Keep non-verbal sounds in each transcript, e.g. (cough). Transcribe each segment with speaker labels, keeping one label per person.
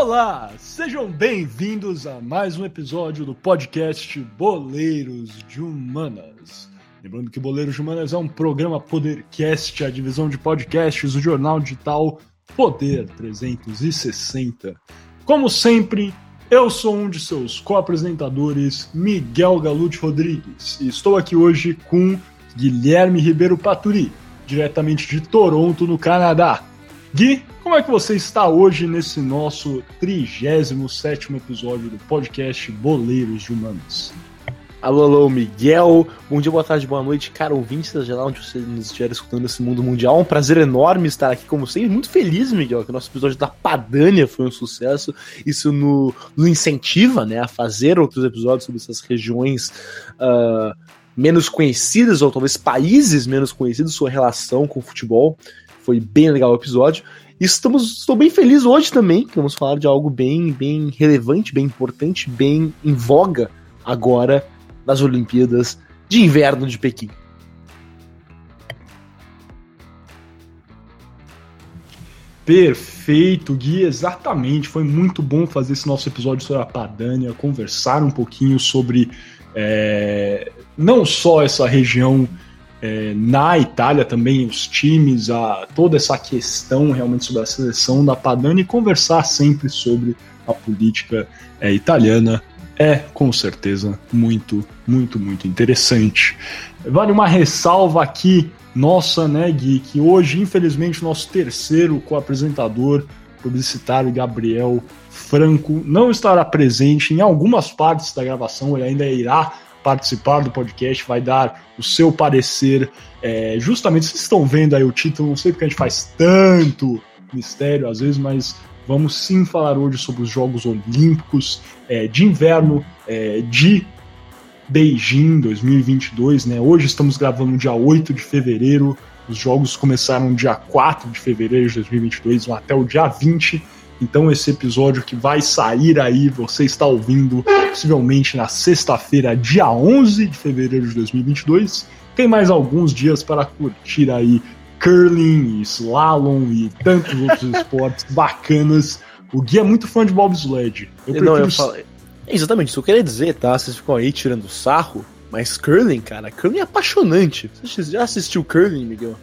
Speaker 1: Olá, sejam bem-vindos a mais um episódio do podcast Boleiros de Humanas. Lembrando que Boleiros de Humanas é um programa Podercast, a divisão de podcasts do jornal digital Poder 360. Como sempre, eu sou um de seus co-apresentadores, Miguel Galute Rodrigues, e estou aqui hoje com Guilherme Ribeiro Paturi, diretamente de Toronto, no Canadá. Gui, como é que você está hoje nesse nosso 37 episódio do podcast Boleiros de Humanos?
Speaker 2: Alô, alô, Miguel. Bom dia, boa tarde, boa noite, cara ouvinte da geral, onde você nos estiver escutando nesse mundo mundial. É um prazer enorme estar aqui, como sempre. Muito feliz, Miguel, que o nosso episódio da Padânia foi um sucesso. Isso nos no incentiva né, a fazer outros episódios sobre essas regiões uh, menos conhecidas, ou talvez países menos conhecidos, sua relação com o futebol. Foi bem legal o episódio. Estamos, estou bem feliz hoje também, que vamos falar de algo bem, bem relevante, bem importante, bem em voga agora nas Olimpíadas de Inverno de Pequim.
Speaker 1: Perfeito, Gui, exatamente. Foi muito bom fazer esse nosso episódio sobre a Padânia, conversar um pouquinho sobre é, não só essa região é, na Itália também, os times, a, toda essa questão realmente sobre a seleção da Padani e conversar sempre sobre a política é, italiana é, com certeza, muito, muito, muito interessante. Vale uma ressalva aqui, nossa, né, Gui, que hoje, infelizmente, nosso terceiro co-apresentador publicitário, Gabriel Franco, não estará presente em algumas partes da gravação, ele ainda irá participar do podcast, vai dar o seu parecer. É, justamente, vocês estão vendo aí o título, não sei porque a gente faz tanto mistério às vezes, mas vamos sim falar hoje sobre os Jogos Olímpicos é, de Inverno é, de Beijing 2022. Né? Hoje estamos gravando dia 8 de fevereiro. Os jogos começaram dia 4 de fevereiro de 2022, vão até o dia 20 então esse episódio que vai sair aí, você está ouvindo possivelmente na sexta-feira, dia 11 de fevereiro de 2022. Tem mais alguns dias para curtir aí curling, slalom e tantos outros (laughs) esportes bacanas. O Gui é muito fã de bobsled.
Speaker 2: Eu prefiro... Não, eu falo... Exatamente, isso eu queria dizer, tá? Vocês ficam aí tirando sarro, mas curling, cara, curling é apaixonante. Você já assistiu curling, Miguel?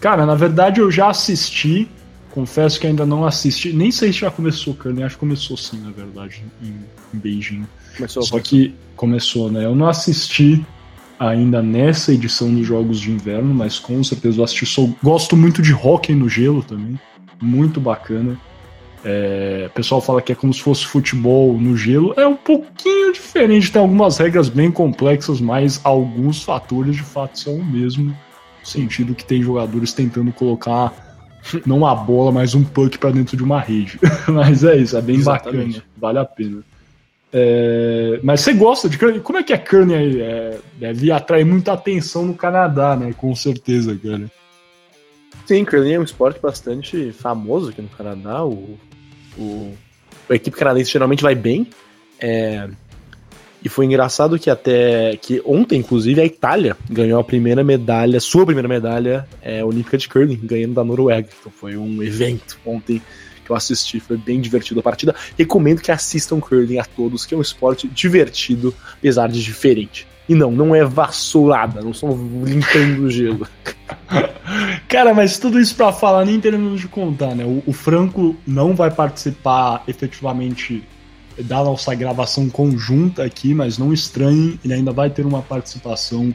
Speaker 1: Cara, na verdade eu já assisti, Confesso que ainda não assisti, nem sei se já começou Curling, acho que começou sim, na verdade, em, em Beijing. Começou, Só começou. que começou, né? Eu não assisti ainda nessa edição dos Jogos de Inverno, mas com certeza eu assisti. Sou, gosto muito de hockey no gelo também, muito bacana. É, o pessoal fala que é como se fosse futebol no gelo. É um pouquinho diferente, tem algumas regras bem complexas, mas alguns fatores de fato são o mesmo. No sentido que tem jogadores tentando colocar não a bola, mas um puck para dentro de uma rede. (laughs) mas é isso, é bem Exatamente. bacana, vale a pena. É, mas você gosta de curling? Como é que é aí? É, deve atrair muita atenção no Canadá, né? Com certeza, cara.
Speaker 2: Sim, curling é um esporte bastante famoso aqui no Canadá. O, o a equipe canadense geralmente vai bem. É, e foi engraçado que até que ontem, inclusive, a Itália ganhou a primeira medalha, sua primeira medalha é, olímpica de curling, ganhando da Noruega. Então foi um evento ontem que eu assisti, foi bem divertido a partida. Recomendo que assistam curling a todos, que é um esporte divertido, apesar de diferente. E não, não é vassourada, não são limpando o gelo. (laughs)
Speaker 1: Cara, mas tudo isso para falar, nem terminamos de contar, né? O, o Franco não vai participar efetivamente da nossa gravação conjunta aqui, mas não estranhe, ele ainda vai ter uma participação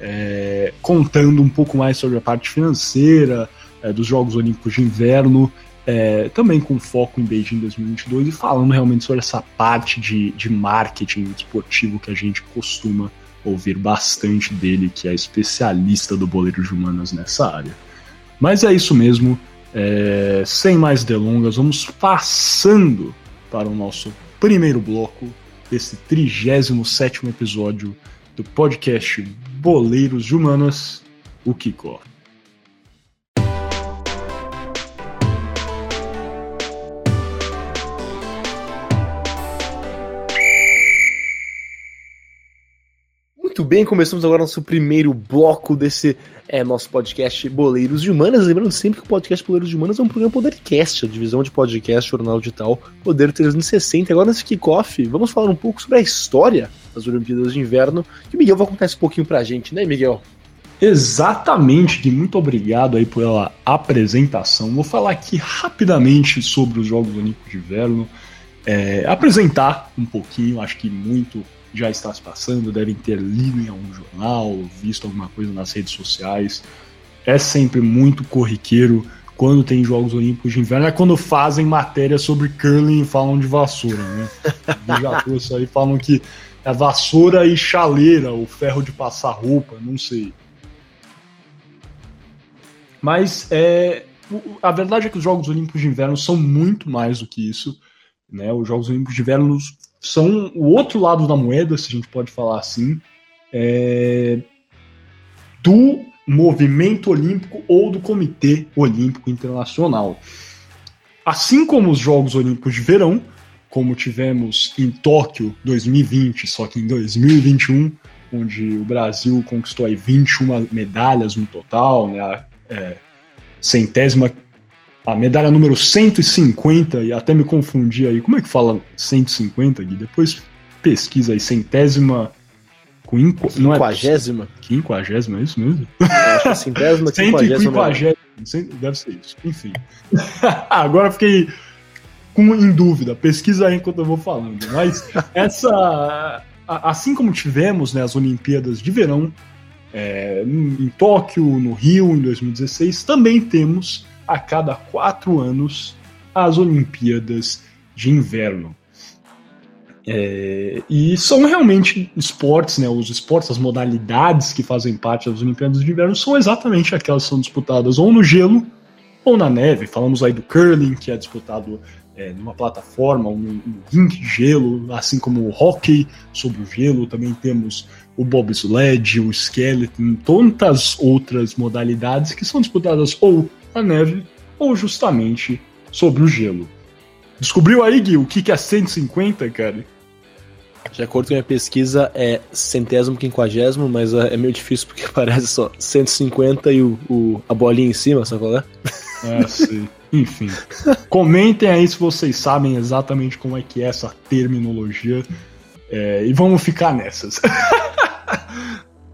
Speaker 1: é, contando um pouco mais sobre a parte financeira é, dos Jogos Olímpicos de Inverno, é, também com foco em Beijing 2022 e falando realmente sobre essa parte de, de marketing esportivo que a gente costuma ouvir bastante dele, que é especialista do boleiro de humanas nessa área. Mas é isso mesmo, é, sem mais delongas, vamos passando para o nosso primeiro bloco desse 37 episódio do podcast Boleiros de Humanas, o Kiko.
Speaker 2: Bem, começamos agora nosso primeiro bloco desse é, nosso podcast Boleiros de Humanas. Lembrando sempre que o podcast Boleiros de Humanas é um programa Podercast, a divisão de podcast, jornal digital Poder 360. Agora nesse kickoff, vamos falar um pouco sobre a história das Olimpíadas de Inverno, que o Miguel vai contar esse pouquinho pra gente, né, Miguel?
Speaker 1: Exatamente, Gui. Muito obrigado aí pela apresentação. Vou falar aqui rapidamente sobre os Jogos Olímpicos de Inverno. É, apresentar um pouquinho, acho que muito já está se passando, devem ter lido em algum jornal, visto alguma coisa nas redes sociais. É sempre muito corriqueiro quando tem Jogos Olímpicos de Inverno, é quando fazem matéria sobre curling e falam de vassoura, né? já trouxe aí, falam que é vassoura e chaleira, o ferro de passar roupa, não sei. Mas é, a verdade é que os Jogos Olímpicos de Inverno são muito mais do que isso. Né? Os Jogos Olímpicos de Inverno são o outro lado da moeda, se a gente pode falar assim, é, do movimento olímpico ou do Comitê Olímpico Internacional. Assim como os Jogos Olímpicos de Verão, como tivemos em Tóquio 2020, só que em 2021, onde o Brasil conquistou aí 21 medalhas no total, né, a é, centésima a medalha número 150, e até me confundi aí. Como é que fala 150, Gui? Depois pesquisa aí, centésima.
Speaker 2: Quinqu... Não é quinquagésima?
Speaker 1: Quinquagésima, é isso mesmo?
Speaker 2: Acho que é centésima, (laughs) quinquagésima.
Speaker 1: Deve ser isso. Enfim. (laughs) Agora fiquei com, em dúvida. Pesquisa aí enquanto eu vou falando. Mas (laughs) essa. Assim como tivemos né, as Olimpíadas de Verão é, em Tóquio, no Rio, em 2016, também temos a cada quatro anos as Olimpíadas de Inverno. É, e são realmente esportes, né? Os esportes, as modalidades que fazem parte das Olimpíadas de Inverno são exatamente aquelas que são disputadas ou no gelo ou na neve. Falamos aí do curling, que é disputado é, numa plataforma, um, um rink de gelo, assim como o hockey sobre o gelo. Também temos o bobsled, o skeleton, tantas outras modalidades que são disputadas ou a neve ou justamente sobre o gelo. Descobriu aí, Gui, o que é 150, cara?
Speaker 2: De acordo com a minha pesquisa, é centésimo quinquagésimo, mas é, é meio difícil porque (laughs) parece só 150 e o, o a bolinha em cima, sabe qual é?
Speaker 1: Ah, sim. Enfim. Comentem aí se vocês sabem exatamente como é que é essa terminologia. É, e vamos ficar nessas. (laughs)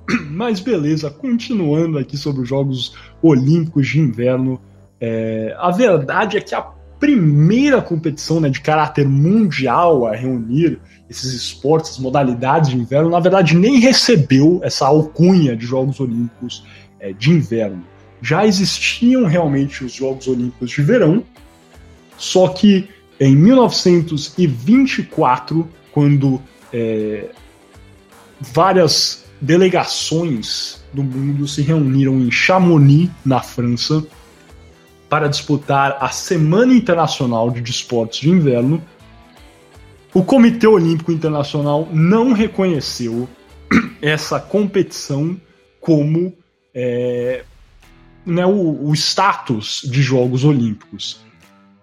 Speaker 1: (clears throat) Mas beleza, continuando aqui sobre os Jogos Olímpicos de Inverno. É, a verdade é que a primeira competição né, de caráter mundial a reunir esses esportes, as modalidades de inverno, na verdade nem recebeu essa alcunha de Jogos Olímpicos é, de Inverno. Já existiam realmente os Jogos Olímpicos de Verão, só que em 1924, quando é, várias delegações do mundo se reuniram em Chamonix, na França, para disputar a Semana Internacional de Desportos de Inverno, o Comitê Olímpico Internacional não reconheceu (clears throat) essa competição como é, né, o, o, status de Jogos Olímpicos.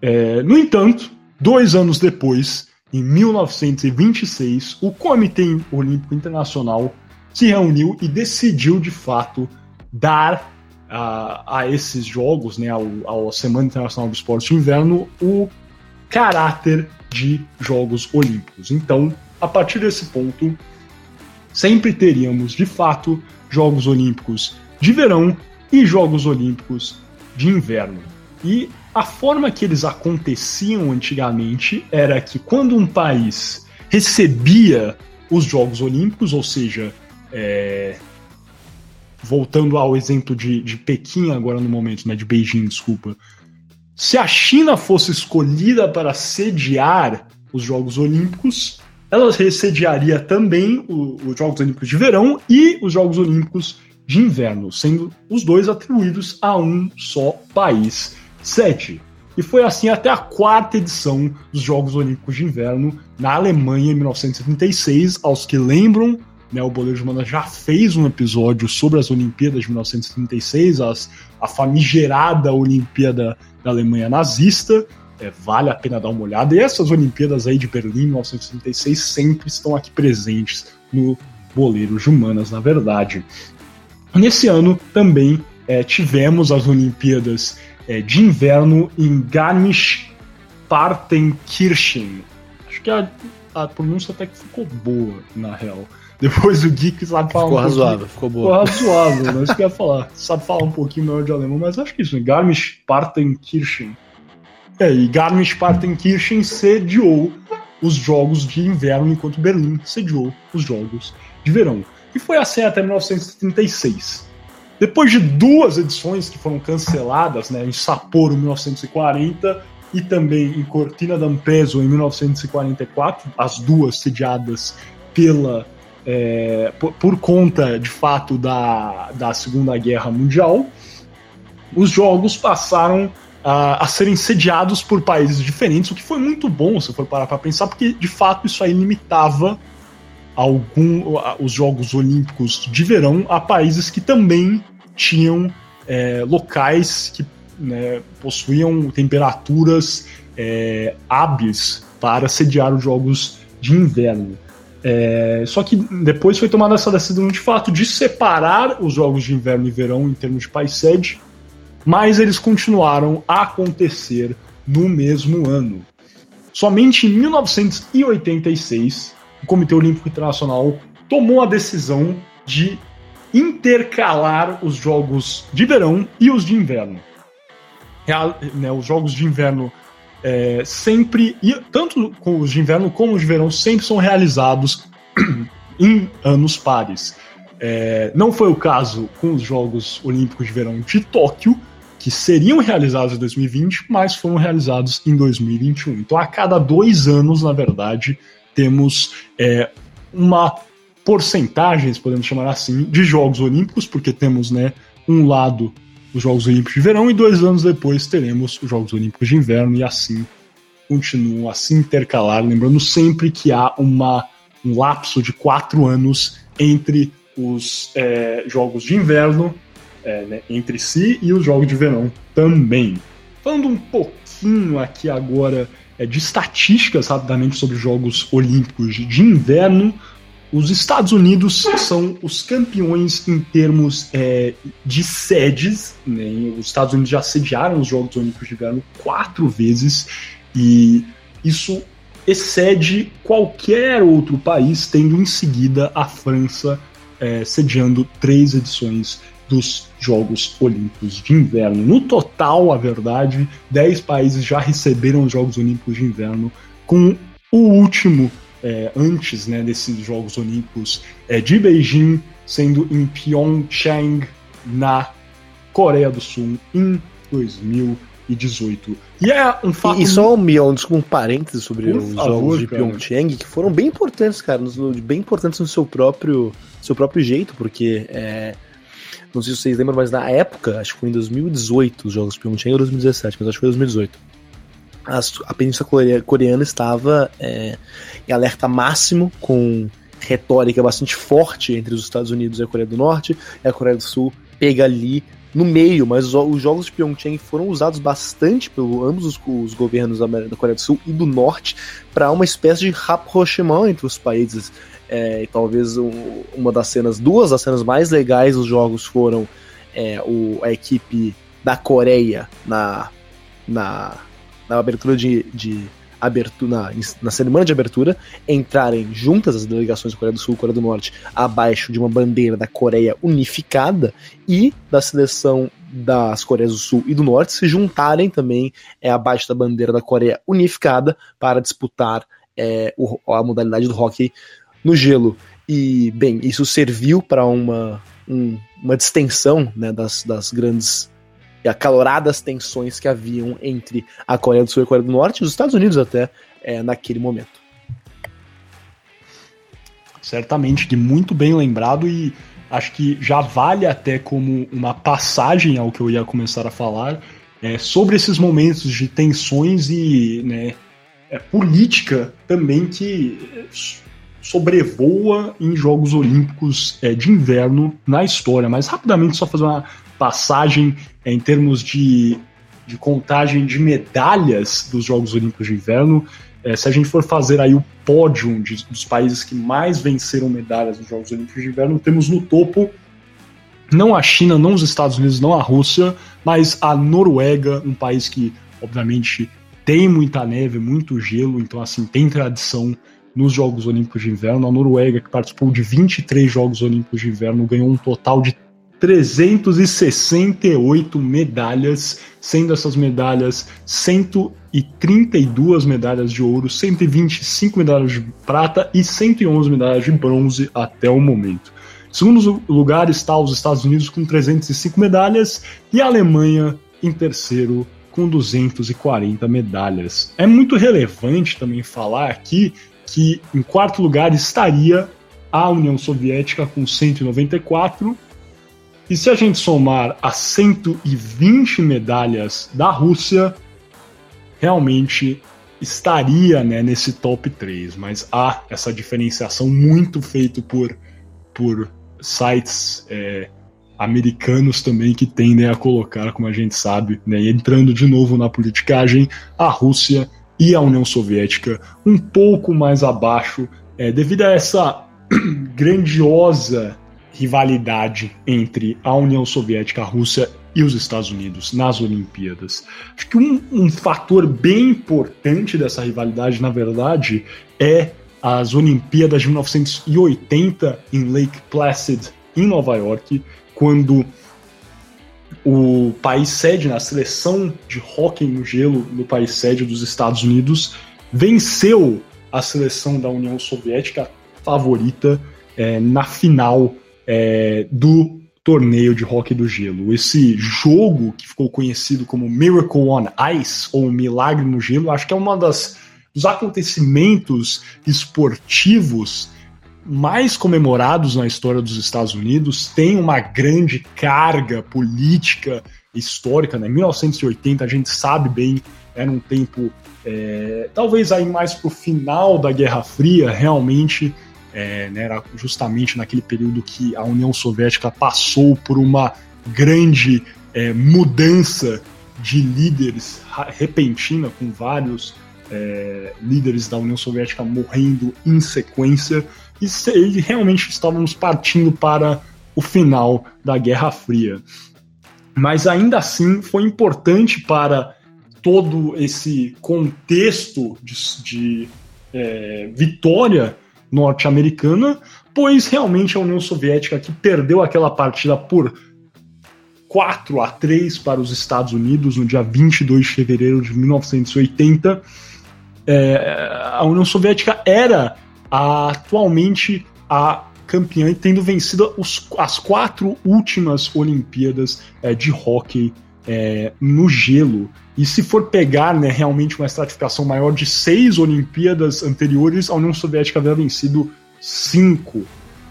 Speaker 1: É, no entanto, dois anos depois, em 1926, o Comitê Olímpico Internacional se reuniu e decidiu de fato dar a, a esses jogos, né, ao, ao Semana Internacional do Esporte de Inverno, o caráter de Jogos Olímpicos. Então, a partir desse ponto, sempre teríamos de fato Jogos Olímpicos de verão e Jogos Olímpicos de inverno. E a forma que eles aconteciam antigamente era que quando um país recebia os Jogos Olímpicos, ou seja, é, voltando ao exemplo de, de Pequim agora no momento, né, de Beijing, desculpa. Se a China fosse escolhida para sediar os Jogos Olímpicos, ela ressediaria também os Jogos Olímpicos de Verão e os Jogos Olímpicos de Inverno, sendo os dois atribuídos a um só país sede. E foi assim até a quarta edição dos Jogos Olímpicos de Inverno na Alemanha em 1936. Aos que lembram, né, o Boleiro de já fez um episódio sobre as Olimpíadas de 1936, as, a famigerada Olimpíada da Alemanha nazista. É, vale a pena dar uma olhada. E essas Olimpíadas aí de Berlim, 1936, sempre estão aqui presentes no boleiros de humanas, na verdade. Nesse ano também é, tivemos as Olimpíadas é, de Inverno em Garmisch-Partenkirchen. Acho que a, a pronúncia até que ficou boa, na real. Depois o Geek sabe falar
Speaker 2: ficou
Speaker 1: um
Speaker 2: razoável, ficou boa.
Speaker 1: Ficou razoável, mas isso que eu ia falar. Sabe falar um pouquinho melhor de alemão, mas acho que isso, né? Garmisch-Partenkirchen. É, e Garmisch-Partenkirchen sediou os Jogos de Inverno, enquanto Berlim sediou os Jogos de Verão. E foi assim até 1936. Depois de duas edições que foram canceladas, né, em Sapporo em 1940 e também em Cortina d'Ampezzo em 1944, as duas sediadas pela é, por, por, conta de fato da, da Segunda Guerra Mundial, os jogos passaram a, a serem sediados por países diferentes, o que foi muito bom se for parar para pensar, porque de fato isso aí limitava algum, os Jogos Olímpicos de verão a países que também tinham é, locais que né, possuíam temperaturas é, hábeis para sediar os Jogos de Inverno. É, só que depois foi tomada essa decisão de fato de separar os Jogos de Inverno e Verão em termos de país sede, mas eles continuaram a acontecer no mesmo ano. Somente em 1986 o Comitê Olímpico Internacional tomou a decisão de intercalar os jogos de verão e os de inverno. Real, né, os jogos de inverno é, sempre, e tanto com os de inverno como os de verão, sempre são realizados (clears throat) em anos pares. É, não foi o caso com os Jogos Olímpicos de Verão de Tóquio, que seriam realizados em 2020, mas foram realizados em 2021. Então, a cada dois anos, na verdade, temos é, uma porcentagem, podemos chamar assim, de Jogos Olímpicos, porque temos né, um lado os Jogos Olímpicos de Verão e dois anos depois teremos os Jogos Olímpicos de Inverno e assim continuam a se intercalar, lembrando sempre que há uma, um lapso de quatro anos entre os é, Jogos de Inverno é, né, entre si e os Jogos de Verão também. Falando um pouquinho aqui agora é, de estatísticas rapidamente sobre Jogos Olímpicos de Inverno. Os Estados Unidos são os campeões em termos é, de sedes. Né? Os Estados Unidos já sediaram os Jogos Olímpicos de Inverno quatro vezes e isso excede qualquer outro país, tendo em seguida a França é, sediando três edições dos Jogos Olímpicos de Inverno. No total, a verdade, 10 países já receberam os Jogos Olímpicos de Inverno, com o último é, antes né, desses Jogos Olímpicos é, de Beijing, sendo em Pyeongchang, na Coreia do Sul, em 2018.
Speaker 2: E é um fato. E, e só um, um parênteses sobre Por os favor, Jogos de Pyeongchang, que foram bem importantes, cara, bem importantes no seu próprio, seu próprio jeito, porque. É não sei se vocês lembram, mas na época, acho que foi em 2018 os Jogos Pyeongchang ou 2017, mas acho que foi 2018. A, a Península Coreana estava é, em alerta máximo com retórica bastante forte entre os Estados Unidos e a Coreia do Norte, e a Coreia do Sul pega ali no meio, mas os, os jogos de Pyeongchang foram usados bastante por ambos os, os governos da, Coreia do Sul e do Norte para uma espécie de rapprochement entre os países. É, e talvez uma das cenas, duas das cenas mais legais dos jogos foram é, o, a equipe da Coreia na, na, na abertura de, de abertura, na, na cerimônia de abertura, entrarem juntas as delegações da Coreia do Sul e Coreia do Norte abaixo de uma bandeira da Coreia unificada e da seleção das Coreias do Sul e do Norte se juntarem também é, abaixo da bandeira da Coreia unificada para disputar é, o, a modalidade do hockey no gelo. E, bem, isso serviu para uma, um, uma distensão né, das, das grandes e acaloradas tensões que haviam entre a Coreia do Sul e a Coreia do Norte, e os Estados Unidos até, é, naquele momento.
Speaker 1: Certamente, que muito bem lembrado e acho que já vale até como uma passagem ao que eu ia começar a falar é, sobre esses momentos de tensões e né, é, política também que sobrevoa em Jogos Olímpicos é, de inverno na história. Mas rapidamente, só fazer uma passagem é, em termos de de contagem de medalhas dos Jogos Olímpicos de Inverno. É, se a gente for fazer aí o pódio de, dos países que mais venceram medalhas nos Jogos Olímpicos de Inverno, temos no topo não a China, não os Estados Unidos, não a Rússia, mas a Noruega, um país que, obviamente, tem muita neve, muito gelo, então, assim, tem tradição nos Jogos Olímpicos de Inverno. A Noruega, que participou de 23 Jogos Olímpicos de Inverno, ganhou um total de 368 medalhas, sendo essas medalhas 132 medalhas de ouro, 125 medalhas de prata e 111 medalhas de bronze até o momento. Em segundo lugar está os Estados Unidos com 305 medalhas e a Alemanha em terceiro com 240 medalhas. É muito relevante também falar aqui que em quarto lugar estaria a União Soviética com 194 e se a gente somar as 120 medalhas da Rússia, realmente estaria né, nesse top 3, mas há essa diferenciação muito feita por, por sites é, americanos também que tendem a colocar, como a gente sabe, né, entrando de novo na politicagem, a Rússia e a União Soviética um pouco mais abaixo, é, devido a essa (clears throat) grandiosa rivalidade entre a União Soviética, a Rússia e os Estados Unidos nas Olimpíadas. Acho que um, um fator bem importante dessa rivalidade, na verdade, é as Olimpíadas de 1980 em Lake Placid, em Nova York, quando o país sede, na seleção de hóquei no gelo no país sede dos Estados Unidos, venceu a seleção da União Soviética favorita é, na final é, do torneio de hóquei do gelo. Esse jogo que ficou conhecido como Miracle on Ice ou Milagre no Gelo, acho que é uma das dos acontecimentos esportivos mais comemorados na história dos Estados Unidos, tem uma grande carga política histórica. Né? 1980, a gente sabe bem, era um tempo, é, talvez aí mais para o final da Guerra Fria, realmente, é, né, era justamente naquele período que a União Soviética passou por uma grande é, mudança de líderes repentina, com vários é, líderes da União Soviética morrendo em sequência, e se, realmente estávamos partindo para o final da Guerra Fria. Mas ainda assim foi importante para todo esse contexto de, de é, vitória norte-americana, pois realmente a União Soviética que perdeu aquela partida por 4 a 3 para os Estados Unidos no dia 22 de fevereiro de 1980 é, a União Soviética era a, atualmente a campeã e tendo vencido os, as quatro últimas Olimpíadas é, de hóquei é, no gelo. E se for pegar né, realmente uma estratificação maior de seis Olimpíadas anteriores, a União Soviética havia vencido cinco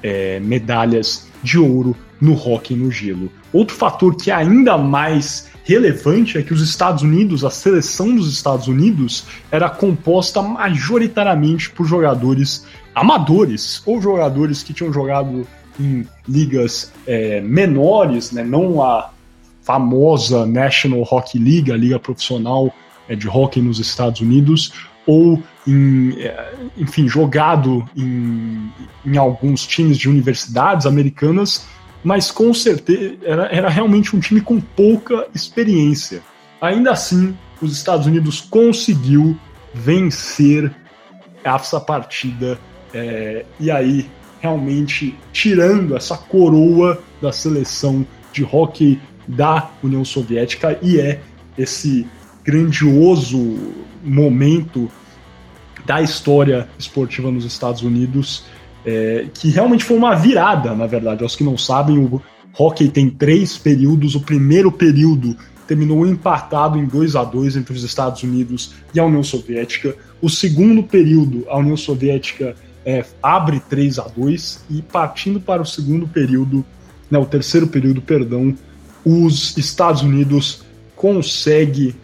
Speaker 1: é, medalhas de ouro no hóquei no gelo. Outro fator que é ainda mais relevante é que os Estados Unidos, a seleção dos Estados Unidos, era composta majoritariamente por jogadores amadores ou jogadores que tinham jogado em ligas é, menores, né, não a famosa National Hockey League, a liga profissional é, de hockey nos Estados Unidos, ou em, é, enfim, jogado em, em alguns times de universidades americanas mas com certeza era, era realmente um time com pouca experiência. Ainda assim, os Estados Unidos conseguiu vencer essa partida é, e aí realmente tirando essa coroa da seleção de hockey da União Soviética e é esse grandioso momento da história esportiva nos Estados Unidos é, que realmente foi uma virada, na verdade. Aos que não sabem, o hockey tem três períodos. O primeiro período terminou empatado em 2 a 2 entre os Estados Unidos e a União Soviética. O segundo período, a União Soviética é, abre 3 a 2 e partindo para o segundo período, né, o terceiro período, perdão, os Estados Unidos consegue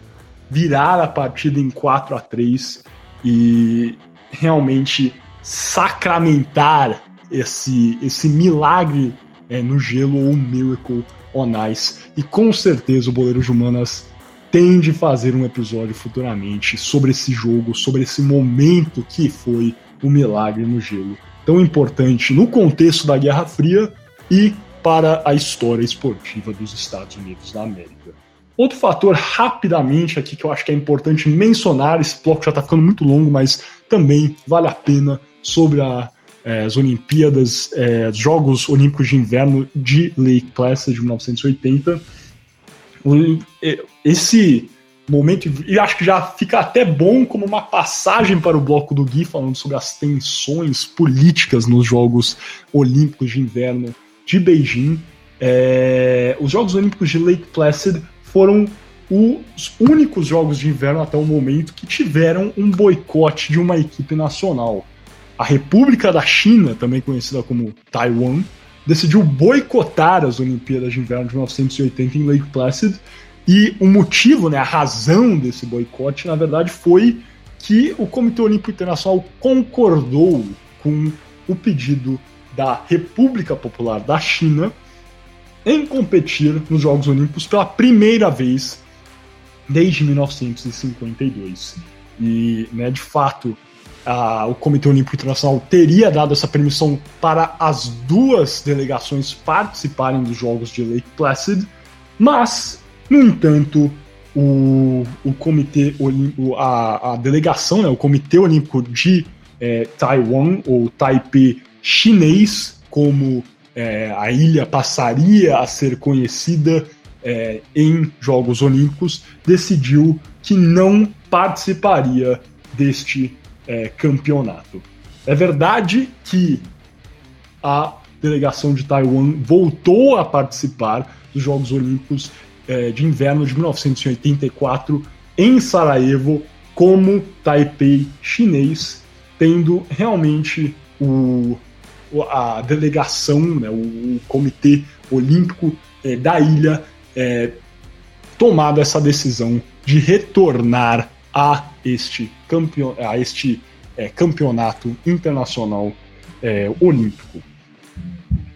Speaker 1: virar a partida em 4 a 3 e realmente sacramentar esse, esse milagre é, no gelo ou miracle on ice. E com certeza o goleiro de Humanas pretende fazer um episódio futuramente sobre esse jogo, sobre esse momento que foi o milagre no gelo, tão importante no contexto da Guerra Fria e para a história esportiva dos Estados Unidos da América. Outro fator, rapidamente aqui, que eu acho que é importante mencionar, esse bloco já está ficando muito longo, mas também vale a pena, sobre a, é, as Olimpíadas, é, Jogos Olímpicos de Inverno de Lake Placid de 1980. Esse momento, e acho que já fica até bom como uma passagem para o bloco do Gui, falando sobre as tensões políticas nos Jogos Olímpicos de Inverno de Beijing. É, os Jogos Olímpicos de Lake Placid foram os únicos jogos de inverno até o momento que tiveram um boicote de uma equipe nacional. A República da China, também conhecida como Taiwan, decidiu boicotar as Olimpíadas de Inverno de 1980 em Lake Placid. E o motivo, né, a razão desse boicote, na verdade, foi que o Comitê Olímpico Internacional concordou com o pedido da República Popular da China em competir nos Jogos Olímpicos pela primeira vez desde 1952. E, né, de fato, a, o Comitê Olímpico Internacional teria dado essa permissão para as duas delegações participarem dos Jogos de Lake Placid, mas, no entanto, o, o Comitê Olímpico, a, a delegação, né, o Comitê Olímpico de é, Taiwan, ou Taipei chinês, como é, a ilha passaria a ser conhecida é, em Jogos Olímpicos, decidiu que não participaria deste é, campeonato. É verdade que a delegação de Taiwan voltou a participar dos Jogos Olímpicos é, de Inverno de 1984 em Sarajevo como Taipei chinês, tendo realmente o a delegação, né, o, Comitê Olímpico é, da ilha é, tomado essa decisão de retornar a este, campeon a este é, campeonato internacional olímpico.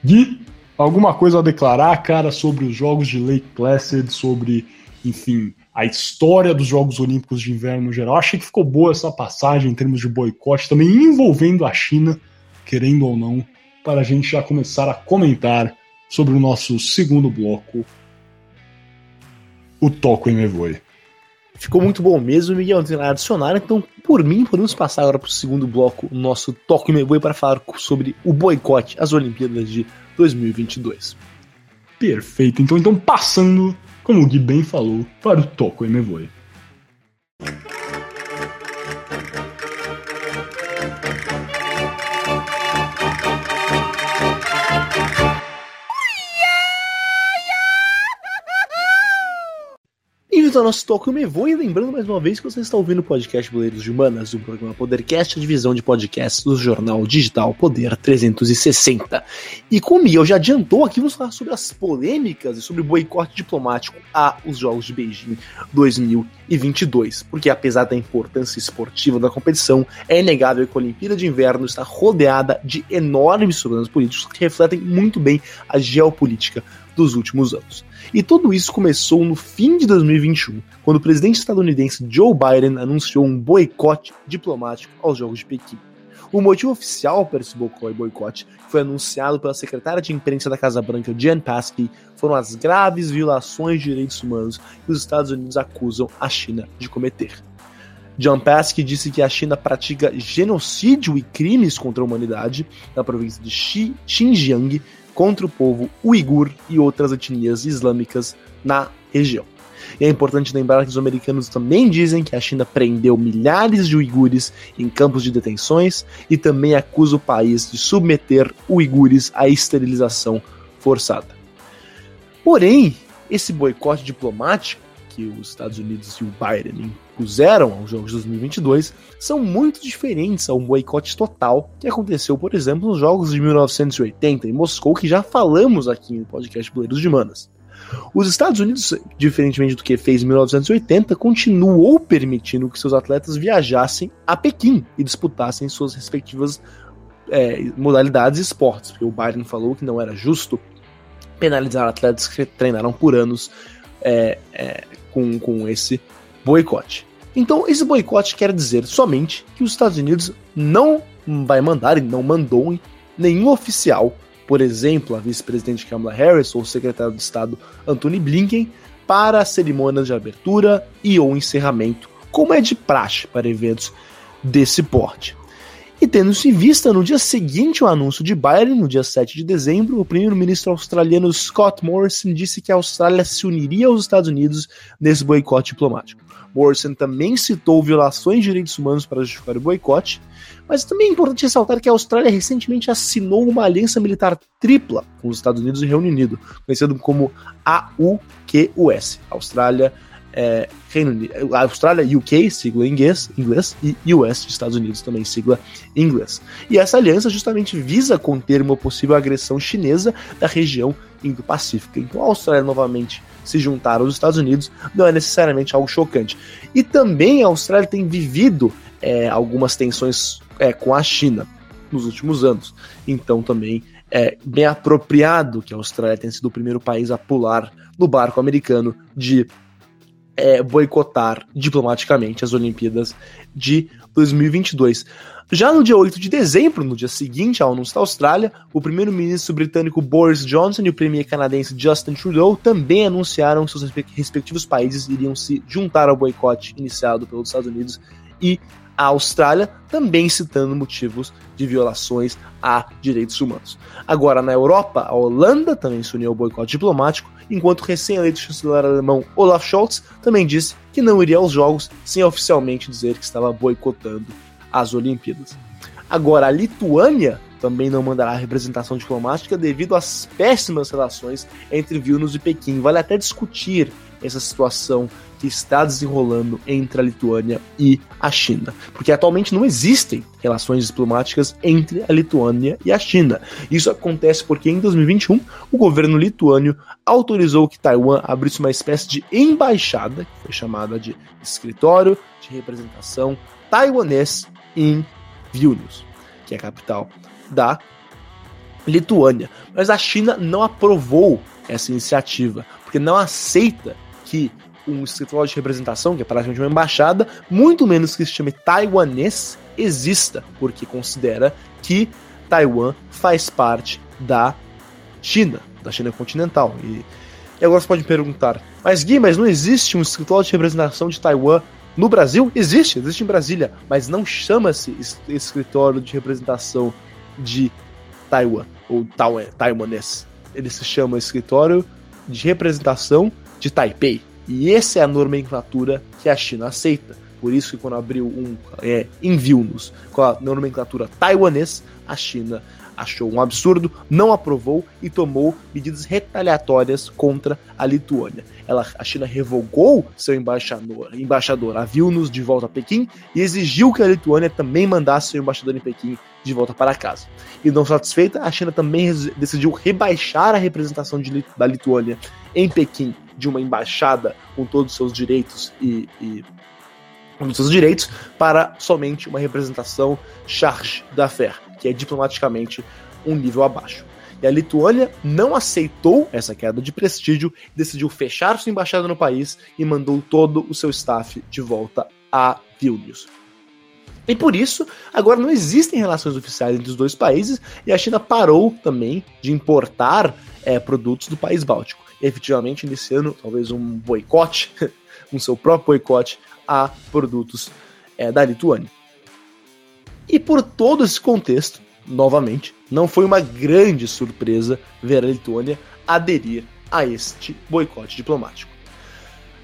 Speaker 1: Gui, alguma coisa a declarar, cara, sobre os Jogos de Lake Placid, sobre, enfim, a história dos Jogos Olímpicos de Inverno no geral? Achei que ficou boa essa passagem em termos de boicote, também envolvendo a China querendo ou não, para a gente já começar a comentar sobre o nosso segundo bloco, o Toco em Mevoi.
Speaker 2: Ficou muito bom mesmo, Miguel, não tem nada a adicionar, então por mim podemos passar agora para o segundo bloco, o nosso Toco em Mevoi, para falar sobre o boicote às Olimpíadas de 2022.
Speaker 1: Perfeito, então, então passando, como o Gui bem falou, para o Toco em Mevoi.
Speaker 2: Bem-vindos ao nosso Toque Me Vou e lembrando mais uma vez que você está ouvindo o podcast Boleiros de Humanas, o programa Podercast, a divisão de podcasts do jornal digital Poder 360. E como Miguel já adiantou, aqui vamos falar sobre as polêmicas e sobre o boicote diplomático a os Jogos de Beijing 2022. Porque apesar da importância esportiva da competição, é inegável que a Olimpíada de Inverno está rodeada de enormes problemas políticos que refletem muito bem a geopolítica dos últimos anos. E tudo isso começou no fim de 2021, quando o presidente estadunidense Joe Biden anunciou um boicote diplomático aos Jogos de Pequim. O motivo oficial para esse boicote foi anunciado pela secretária de imprensa da Casa Branca, Jen Psaki, foram as graves violações de direitos humanos que os Estados Unidos acusam a China de cometer. John Pasky disse que a China pratica genocídio e crimes contra a humanidade na província de Xinjiang, contra o povo uigur e outras etnias islâmicas na região. E é importante lembrar que os americanos também dizem que a China prendeu milhares de uigures em campos de detenções e também acusa o país de submeter uigures à esterilização forçada. Porém, esse boicote diplomático que os Estados Unidos e o Biden impuseram aos Jogos de 2022 são muito diferentes a um boicote total que aconteceu, por exemplo, nos Jogos de 1980 em Moscou, que já falamos aqui no podcast Boleiros de Manas. Os Estados Unidos, diferentemente do que fez em 1980, continuou permitindo que seus atletas viajassem a Pequim e disputassem suas respectivas é, modalidades e esportes, porque o Biden falou que não era justo penalizar atletas que treinaram por anos é, é, com, com esse boicote. Então, esse boicote quer dizer somente que os Estados Unidos não vai mandar e não mandou nenhum oficial, por exemplo, a vice-presidente Kamala Harris ou o secretário de Estado Antony Blinken, para cerimônias de abertura e ou encerramento, como é de praxe para eventos desse porte. E tendo-se vista, no dia seguinte ao anúncio de Biden, no dia 7 de dezembro, o primeiro-ministro australiano Scott Morrison disse que a Austrália se uniria aos Estados Unidos nesse boicote diplomático. Morrison também citou violações de direitos humanos para justificar o boicote, mas também é importante ressaltar que a Austrália recentemente assinou uma aliança militar tripla com os Estados Unidos e Reino Unido, conhecido como AUKUS Austrália, é, Reino Unido, Austrália, UK, sigla inglês, inglês, e US, Estados Unidos também, sigla inglês. E essa aliança justamente visa conter uma possível agressão chinesa da região Indo-Pacífica. Então a Austrália novamente se juntar aos Estados Unidos não é necessariamente algo chocante. E também a Austrália tem vivido é, algumas tensões é, com a China nos últimos anos. Então também é bem apropriado que a Austrália tenha sido o primeiro país a pular no barco americano de é, boicotar diplomaticamente as Olimpíadas de 2022. Já no dia 8 de dezembro, no dia seguinte ao anúncio da Austrália, o primeiro-ministro britânico Boris Johnson e o premier canadense Justin Trudeau também anunciaram que seus respectivos países iriam se juntar ao boicote iniciado pelos Estados Unidos e a Austrália, também citando motivos de violações a direitos humanos. Agora, na Europa, a Holanda também se uniu ao boicote diplomático, enquanto o recém-eleito chanceler alemão Olaf Scholz também disse que não iria aos Jogos sem oficialmente dizer que estava boicotando as Olimpíadas. Agora, a Lituânia também não mandará representação diplomática devido às péssimas relações entre Vilnius e Pequim. Vale até discutir essa situação que está desenrolando entre a Lituânia e a China. Porque atualmente não existem relações diplomáticas entre a Lituânia e a China. Isso acontece porque em 2021 o governo lituânio autorizou que Taiwan abrisse uma espécie de embaixada, que foi chamada de Escritório de Representação Taiwanês em Vilnius, que é a capital da Lituânia. Mas a China não aprovou essa iniciativa, porque não aceita que um escritório de representação, que é praticamente uma embaixada, muito menos que se chame taiwanês, exista, porque considera que Taiwan faz parte da China, da China continental. E, e agora você pode perguntar, mas Gui, mas não existe um escritório de representação de Taiwan no Brasil? Existe, existe em Brasília, mas não chama-se escritório de representação de Taiwan, ou taiwanês. Ele se chama escritório de representação de Taipei. E essa é a nomenclatura que a China aceita. Por isso que quando abriu um é, envio-nos com a nomenclatura taiwanês, a China achou um absurdo, não aprovou e tomou medidas retaliatórias contra a Lituânia. Ela, a China revogou seu embaixador, embaixador a Vilnius de volta a Pequim e exigiu que a Lituânia também mandasse seu embaixador em Pequim de volta para casa. E não satisfeita, a China também decidiu rebaixar a representação de, da Lituânia em Pequim de uma embaixada com todos os seus direitos e, e os seus direitos para somente uma representação charge d'affaires, que é diplomaticamente um nível abaixo. E a Lituânia não aceitou essa queda de prestígio, decidiu fechar sua embaixada no país e mandou todo o seu staff de volta a Vilnius. E por isso, agora não existem relações oficiais entre os dois países e a China parou também de importar é, produtos do país báltico. Efetivamente iniciando talvez um boicote, (laughs) um seu próprio boicote a produtos é, da Lituânia. E por todo esse contexto, novamente, não foi uma grande surpresa ver a Lituânia aderir a este boicote diplomático.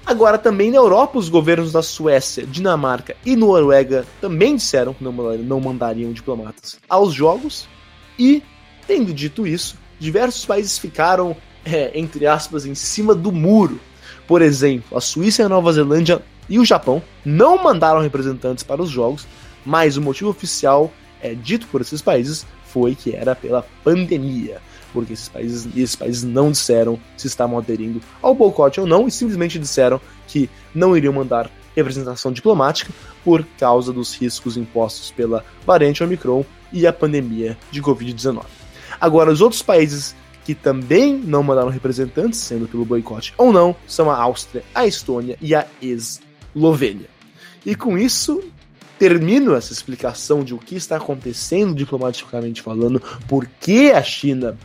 Speaker 2: Agora, também na Europa, os governos da Suécia, Dinamarca e Noruega também disseram que não mandariam diplomatas aos Jogos. E, tendo dito isso, diversos países ficaram, é, entre aspas, em cima do muro. Por exemplo, a Suíça e a Nova Zelândia e o Japão não mandaram representantes para os Jogos, mas o motivo oficial é, dito por esses países foi que era pela pandemia porque esses países, esses países não disseram se estavam aderindo ao boicote ou não, e simplesmente disseram que não iriam mandar representação diplomática por causa dos riscos impostos pela variante Omicron e a pandemia de Covid-19. Agora, os outros países que também não mandaram representantes, sendo pelo boicote ou não, são a Áustria, a Estônia e a Eslovênia. E com isso, termino essa explicação de o que está acontecendo diplomaticamente falando, por que a China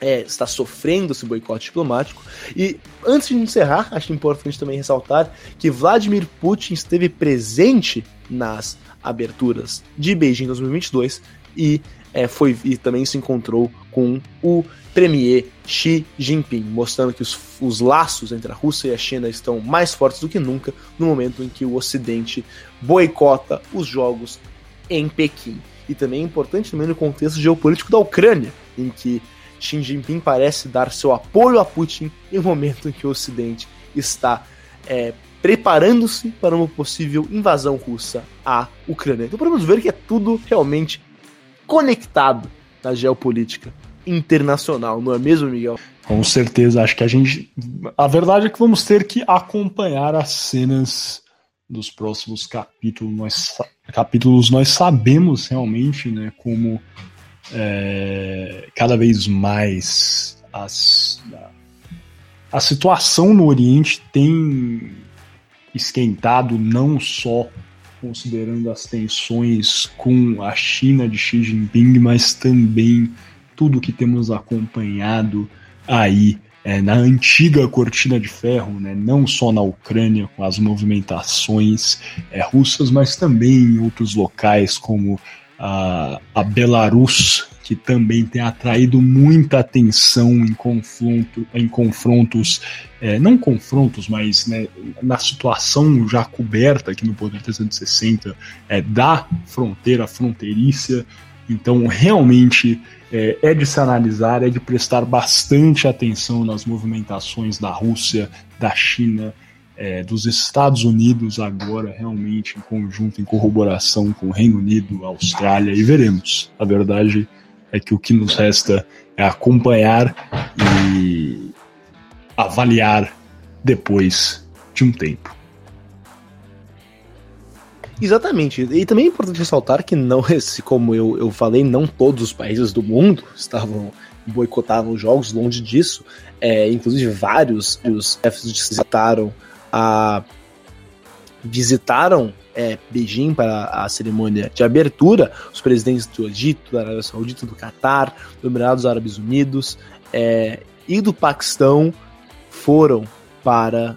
Speaker 2: é, está sofrendo esse boicote diplomático. E antes de encerrar, acho importante também ressaltar que Vladimir Putin esteve presente nas aberturas de Beijing 2022 e é, foi e também se encontrou com o premier Xi Jinping, mostrando que os, os, laços entre a Rússia e a China estão mais fortes do que nunca no momento em que o Ocidente boicota os jogos em Pequim. E também é importante também no contexto geopolítico da Ucrânia, em que Xi Jinping parece dar seu apoio a Putin em um momento em que o Ocidente está é, preparando-se para uma possível invasão russa à Ucrânia. Então podemos ver que é tudo realmente conectado na geopolítica internacional, não é mesmo, Miguel?
Speaker 1: Com certeza, acho que a gente. A verdade é que vamos ter que acompanhar as cenas dos próximos capítulos. Nós, capítulos nós sabemos realmente né, como é, cada vez mais as, a, a situação no Oriente tem esquentado não só considerando as tensões com a China de Xi Jinping, mas também tudo que temos acompanhado aí é, na antiga cortina de ferro, né, não só na Ucrânia, com as movimentações é, russas, mas também em outros locais como a, a Belarus, que também tem atraído muita atenção em, confronto, em confrontos, é, não confrontos, mas né, na situação já coberta aqui no Poder 360 é, da fronteira fronteiriça. Então, realmente é, é, de se analisar, é de prestar bastante atenção nas movimentações da Rússia, da China, é, dos Estados Unidos agora, realmente em conjunto, em corroboração com o Reino Unido, Austrália, e veremos. A verdade é que o que nos resta é acompanhar e avaliar depois de um tempo.
Speaker 2: Exatamente. E também é importante ressaltar que não, (laughs) como eu, eu falei, não todos os países do mundo estavam boicotavam jogos, longe disso. É, inclusive vários os chefes visitaram a visitaram é, Beijing para a cerimônia de abertura, os presidentes do Egito, da Arábia Saudita, do Catar, dos Emirados Árabes Unidos é, e do Paquistão foram para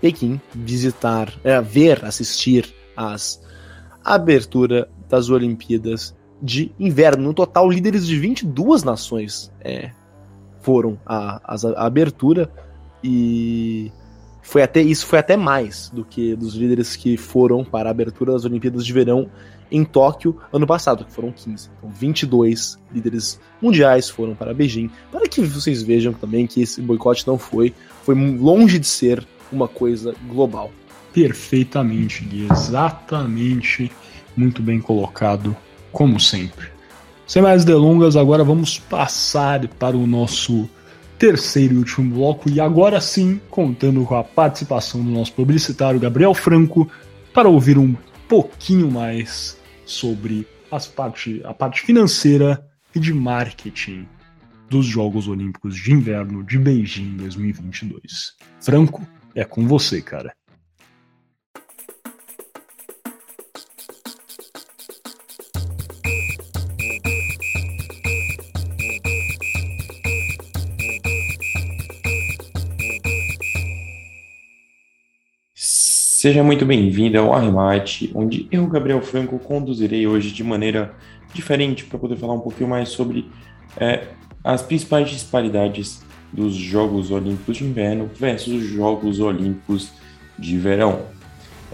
Speaker 2: Pequim visitar, é, ver, assistir às abertura das Olimpíadas de Inverno. No total, líderes de 22 nações é, foram à abertura e foi até isso foi até mais do que dos líderes que foram para a abertura das Olimpíadas de Verão em Tóquio ano passado, que foram 15. Então, 22 líderes mundiais foram para Beijing, para que vocês vejam também que esse boicote não foi, foi longe de ser uma coisa global.
Speaker 1: Perfeitamente, Gui, exatamente, muito bem colocado, como sempre. Sem mais delongas, agora vamos passar para o nosso terceiro e último bloco, e agora sim, contando com a participação do nosso publicitário Gabriel Franco, para ouvir um pouquinho mais sobre as parte, a parte financeira e de marketing dos Jogos Olímpicos de Inverno de Beijing 2022. Franco, é com você, cara.
Speaker 3: Seja muito bem-vindo ao Arremate, onde eu, Gabriel Franco, conduzirei hoje de maneira diferente para poder falar um pouquinho mais sobre é, as principais disparidades dos Jogos Olímpicos de Inverno versus os Jogos Olímpicos de Verão.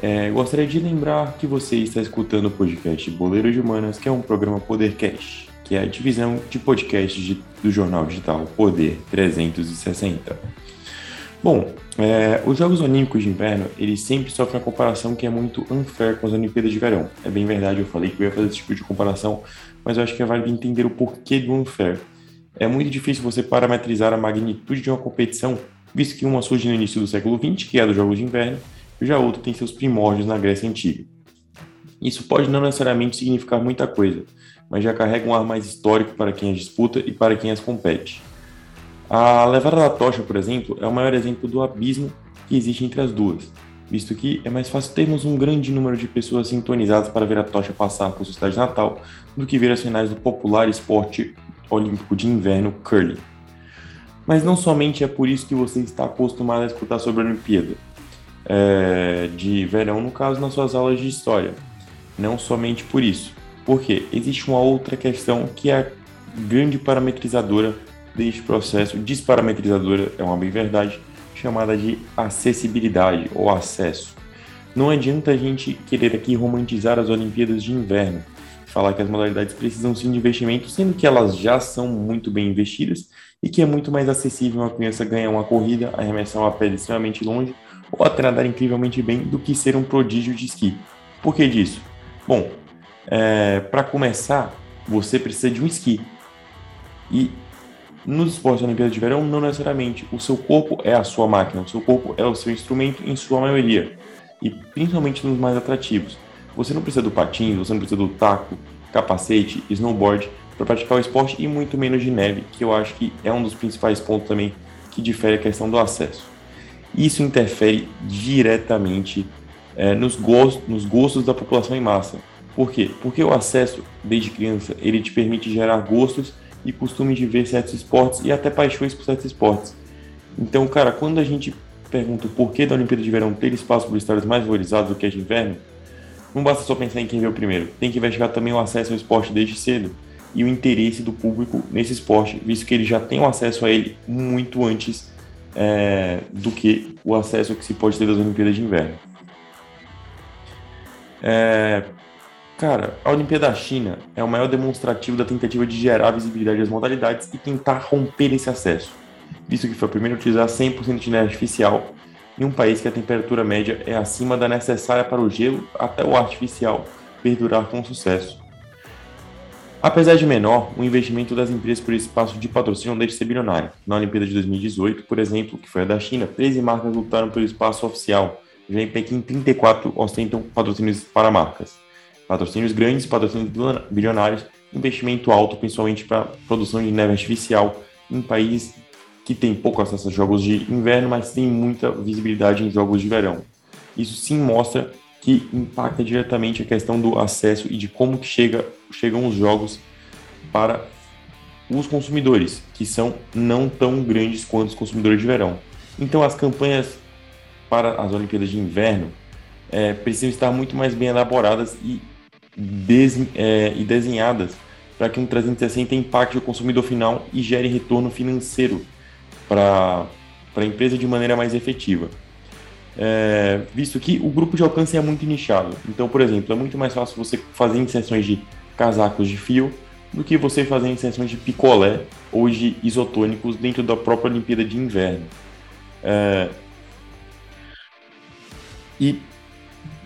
Speaker 3: É, gostaria de lembrar que você está escutando o podcast Boleiro de Humanas, que é um programa Podercast, que é a divisão de podcasts do jornal digital Poder 360. Bom, é, os Jogos Olímpicos de Inverno, eles sempre sofrem uma comparação que é muito unfair com as Olimpíadas de Verão. É bem verdade, eu falei que eu ia fazer esse tipo de comparação, mas eu acho que é válido entender o porquê do unfair. É muito difícil você parametrizar a magnitude de uma competição, visto que uma surge no início do século XX, que é a dos Jogos de Inverno, e já outra tem seus primórdios na Grécia Antiga. Isso pode não necessariamente significar muita coisa, mas já carrega um ar mais histórico para quem as disputa e para quem as compete. A levada da tocha, por exemplo, é o maior exemplo do abismo que existe entre as duas, visto que é mais fácil termos um grande número de pessoas sintonizadas para ver a tocha passar por sua cidade natal do que ver as finais do popular esporte olímpico de inverno curling. Mas não somente é por isso que você está acostumado a escutar sobre a Olimpíada é, de verão, no caso, nas suas aulas de história. Não somente por isso. Porque existe uma outra questão que é a grande parametrizadora deste processo, desparametrizadora é uma bem verdade, chamada de acessibilidade ou acesso. Não adianta a gente querer aqui romantizar as Olimpíadas de Inverno, falar que as modalidades precisam sim de investimento, sendo que elas já são muito bem investidas e que é muito mais acessível uma criança ganhar uma corrida, arremessar uma pedra extremamente longe ou até nadar incrivelmente bem do que ser um prodígio de esqui. Por que disso? Bom, é, para começar, você precisa de um esqui. E nos esportes da Olimpíada de Verão, não necessariamente. O seu corpo é a sua máquina, o seu corpo é o seu instrumento em sua maioria. E principalmente nos mais atrativos. Você não precisa do patins, você não precisa do taco, capacete, snowboard para praticar o esporte e muito menos de neve, que eu acho que é um dos principais pontos também que difere a questão do acesso. Isso interfere diretamente é, nos, gostos, nos gostos da população em massa. Por quê? Porque o acesso, desde criança, ele te permite gerar gostos e costume de ver certos esportes e até paixões por certos esportes. Então, cara, quando a gente pergunta o porquê da Olimpíada de Verão ter espaço para histórias mais valorizadas do que a de inverno, não basta só pensar em quem veio primeiro, tem que investigar também o acesso ao esporte desde cedo e o interesse do público nesse esporte, visto que ele já tem o acesso a ele muito antes é, do que o acesso que se pode ter das Olimpíadas de Inverno. É, Cara, a Olimpíada da China é o maior demonstrativo da tentativa de gerar visibilidade às modalidades e tentar romper esse acesso, visto que foi o primeiro a utilizar 100% de neve artificial em um país que a temperatura média é acima da necessária para o gelo até o artificial perdurar com sucesso. Apesar de menor, o investimento das empresas por espaço de patrocínio não deixa de ser bilionário. Na Olimpíada de 2018, por exemplo, que foi a da China, 13 marcas lutaram pelo espaço oficial. Já em Pequim, 34 ostentam patrocínios para marcas patrocínios grandes, patrocínios bilionários, investimento alto, principalmente para produção de neve artificial em países que têm pouco acesso a jogos de inverno, mas tem muita visibilidade em jogos de verão. Isso sim mostra que impacta diretamente a questão do acesso e de como que chega, chegam os jogos para os consumidores, que são não tão grandes quanto os consumidores de verão. Então as campanhas para as Olimpíadas de Inverno é, precisam estar muito mais bem elaboradas e é, e desenhadas para que um 360 impacte o consumidor final e gere retorno financeiro para a empresa de maneira mais efetiva. É, visto que o grupo de alcance é muito nichado. Então, por exemplo, é muito mais fácil você fazer inserções de casacos de fio do que você fazer inserções de picolé ou de isotônicos dentro da própria Olimpíada de Inverno. É, e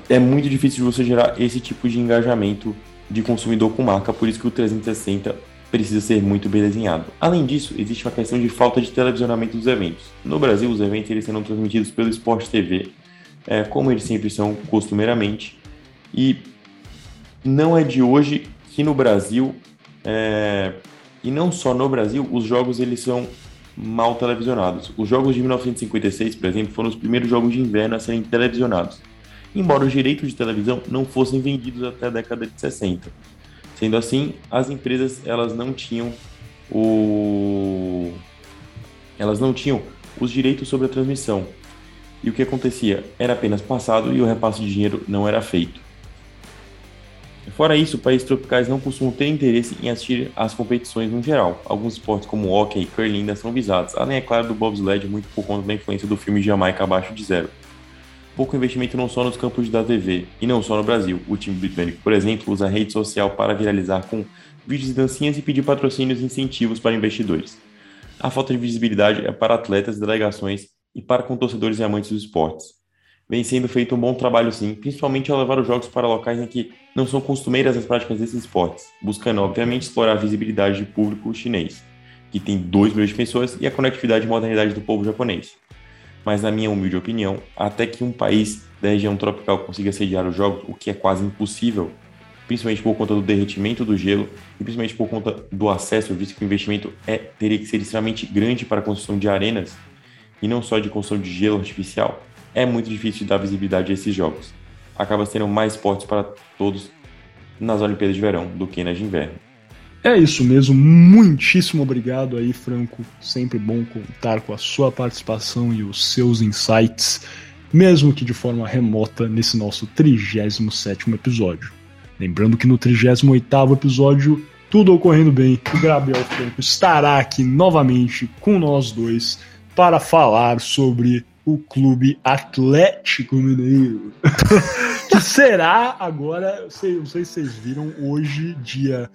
Speaker 3: é muito difícil de você gerar esse tipo de engajamento de consumidor com marca, por isso que o 360 precisa ser muito bem desenhado. Além disso, existe uma questão de falta de televisionamento dos eventos. No Brasil, os eventos eles serão transmitidos pelo Sport TV, é, como eles sempre são costumeiramente, e não é de hoje que no Brasil, é, e não só no Brasil, os jogos eles são mal televisionados. Os jogos de 1956, por exemplo, foram os primeiros jogos de inverno a serem televisionados embora os direitos de televisão não fossem vendidos até a década de 60. Sendo assim, as empresas elas não tinham o elas não tinham os direitos sobre a transmissão. E o que acontecia era apenas passado e o repasse de dinheiro não era feito. Fora isso, países tropicais não costumam ter interesse em assistir às competições no geral. Alguns esportes como hockey e curling ainda são visados, além, é claro, do bobsled, muito por conta da influência do filme Jamaica abaixo de zero pouco investimento não só nos campos da TV, e não só no Brasil. O time britânico, por exemplo, usa a rede social para viralizar com vídeos e dancinhas e pedir patrocínios e incentivos para investidores. A falta de visibilidade é para atletas, delegações e para com torcedores e amantes dos esportes. Vem sendo feito um bom trabalho sim, principalmente ao levar os jogos para locais em que não são costumeiras as práticas desses esportes, buscando obviamente explorar a visibilidade de público chinês, que tem 2 milhões de pessoas, e a conectividade e modernidade do povo japonês. Mas na minha humilde opinião, até que um país da região tropical consiga sediar os jogos, o que é quase impossível, principalmente por conta do derretimento do gelo e principalmente por conta do acesso, visto que o investimento é, teria que ser extremamente grande para a construção de arenas e não só de construção de gelo artificial, é muito difícil dar visibilidade a esses jogos. Acaba sendo mais esportes para todos nas Olimpíadas de Verão do que nas de inverno.
Speaker 1: É isso mesmo, muitíssimo obrigado aí, Franco. Sempre bom contar com a sua participação e os seus insights, mesmo que de forma remota, nesse nosso 37 episódio. Lembrando que no 38 episódio, tudo ocorrendo bem, o Gabriel Franco estará aqui novamente com nós dois para falar sobre o Clube Atlético Mineiro. (laughs) que será agora, não sei, não sei se vocês viram, hoje, dia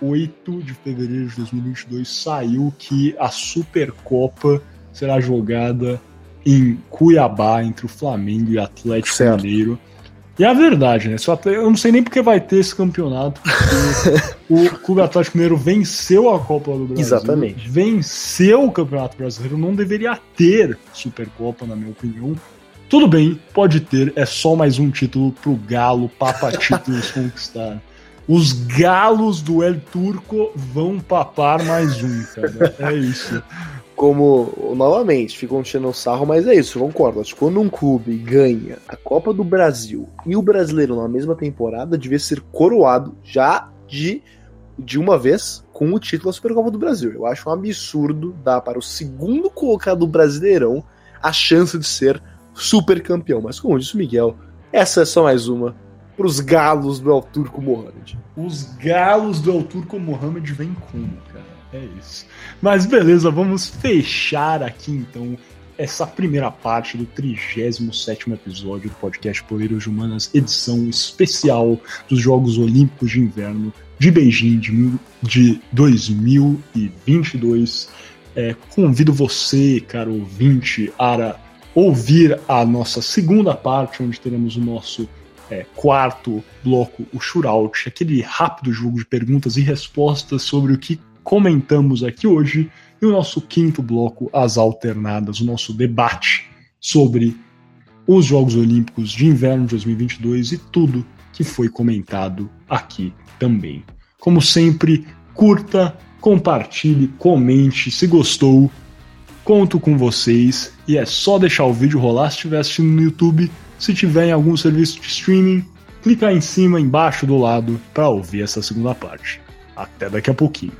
Speaker 1: 8 de fevereiro de 2022, saiu que a Supercopa será jogada em Cuiabá entre o Flamengo e o Atlético certo. Mineiro. E é a verdade, né? Eu não sei nem porque vai ter esse campeonato, o (laughs) Clube Atlético Mineiro venceu a Copa do Brasil.
Speaker 2: Exatamente.
Speaker 1: Venceu o Campeonato Brasileiro, não deveria ter Supercopa, na minha opinião. Tudo bem, pode ter, é só mais um título pro Galo Papa Títulos (laughs) conquistar. Os galos do El Turco vão papar mais um, cara. É isso.
Speaker 2: Como, novamente, ficam enchendo o sarro, mas é isso, concordo. Acho que quando um clube ganha a Copa do Brasil e o brasileiro na mesma temporada, devia ser coroado já de, de uma vez com o título da Supercopa do Brasil. Eu acho um absurdo dar para o segundo colocado Brasileirão a chance de ser super campeão. Mas como disse o Miguel, essa é só mais uma para os galos do El Turco Mohamed.
Speaker 1: Os galos do El Turco Mohamed vêm como, cara? É isso. Mas beleza, vamos fechar aqui então essa primeira parte do 37 episódio do podcast Poeiras Humanas, edição especial dos Jogos Olímpicos de Inverno de Beijing de, de 2022. É, convido você, caro ouvinte, a ouvir a nossa segunda parte, onde teremos o nosso é, quarto bloco, o shootout, aquele rápido jogo de perguntas e respostas sobre o que comentamos aqui hoje, e o nosso quinto bloco, as alternadas, o nosso debate sobre os Jogos Olímpicos de Inverno de 2022 e tudo que foi comentado aqui também. Como sempre, curta, compartilhe, comente se gostou. Conto com vocês e é só deixar o vídeo rolar se estiver assistindo no YouTube se tiver em algum serviço de streaming, clicar em cima, embaixo, do lado para ouvir essa segunda parte. Até daqui a pouquinho.